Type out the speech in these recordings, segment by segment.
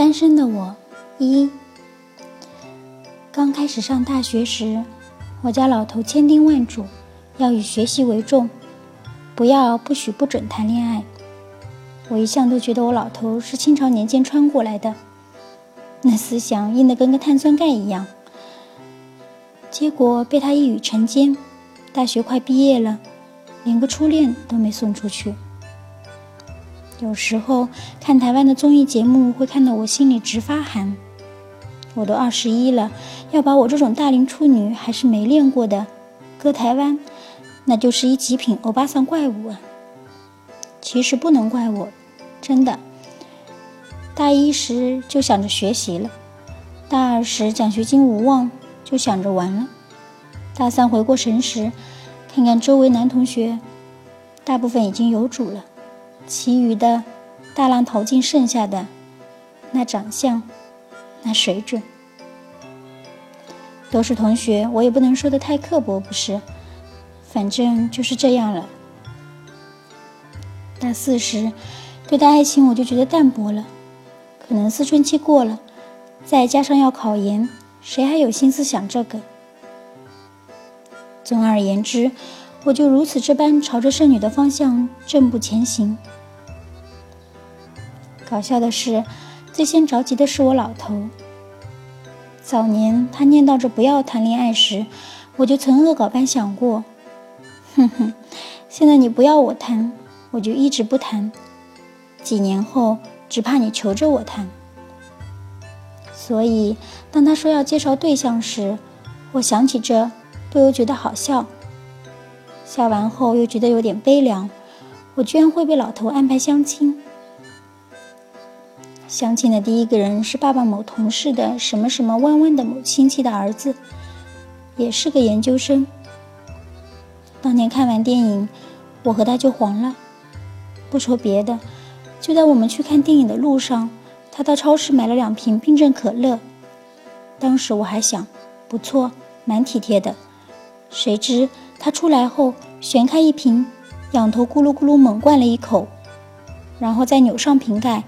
单身的我一刚开始上大学时，我家老头千叮万嘱，要以学习为重，不要不许不准谈恋爱。我一向都觉得我老头是清朝年间穿过来的，那思想硬得跟个碳酸钙一样。结果被他一语成奸，大学快毕业了，连个初恋都没送出去。有时候看台湾的综艺节目，会看得我心里直发寒。我都二十一了，要把我这种大龄处女还是没练过的，搁台湾，那就是一极品欧巴桑怪物啊！其实不能怪我，真的。大一时就想着学习了，大二时奖学金无望，就想着玩了。大三回过神时，看看周围男同学，大部分已经有主了。其余的，大浪淘尽，剩下的那长相，那水准，都是同学，我也不能说的太刻薄，不是？反正就是这样了。大四时，对待爱情我就觉得淡薄了，可能思春期过了，再加上要考研，谁还有心思想这个？总而言之，我就如此这般朝着剩女的方向正步前行。搞笑的是，最先着急的是我老头。早年他念叨着不要谈恋爱时，我就曾恶搞般想过：哼哼，现在你不要我谈，我就一直不谈。几年后，只怕你求着我谈。所以，当他说要介绍对象时，我想起这，不由觉得好笑。笑完后又觉得有点悲凉，我居然会被老头安排相亲。相亲的第一个人是爸爸某同事的什么什么弯弯的某亲戚的儿子，也是个研究生。当年看完电影，我和他就黄了。不说别的，就在我们去看电影的路上，他到超市买了两瓶冰镇可乐。当时我还想，不错，蛮体贴的。谁知他出来后，旋开一瓶，仰头咕噜咕噜猛灌了一口，然后再扭上瓶盖。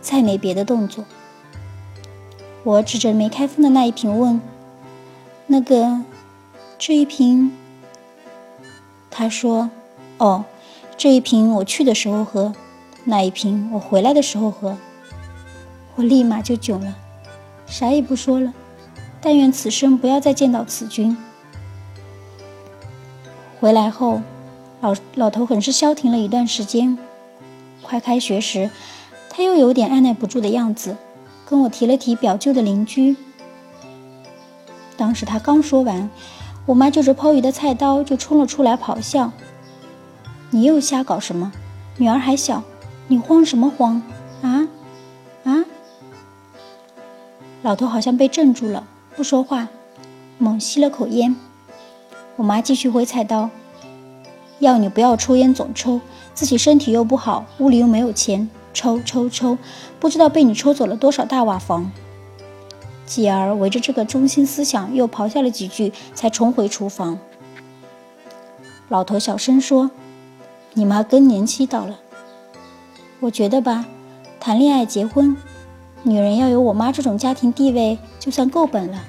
再没别的动作。我指着没开封的那一瓶问：“那个，这一瓶？”他说：“哦，这一瓶我去的时候喝，那一瓶我回来的时候喝。”我立马就囧了，啥也不说了。但愿此生不要再见到此君。回来后，老老头很是消停了一段时间。快开学时。他又有点按耐不住的样子，跟我提了提表舅的邻居。当时他刚说完，我妈就着抛鱼的菜刀就冲了出来，咆哮：“你又瞎搞什么？女儿还小，你慌什么慌？啊啊！”老头好像被镇住了，不说话，猛吸了口烟。我妈继续挥菜刀：“要你不要抽烟，总抽，自己身体又不好，屋里又没有钱。”抽抽抽，不知道被你抽走了多少大瓦房。继而围着这个中心思想又咆哮了几句，才重回厨房。老头小声说：“你妈更年期到了。我觉得吧，谈恋爱结婚，女人要有我妈这种家庭地位，就算够本了。”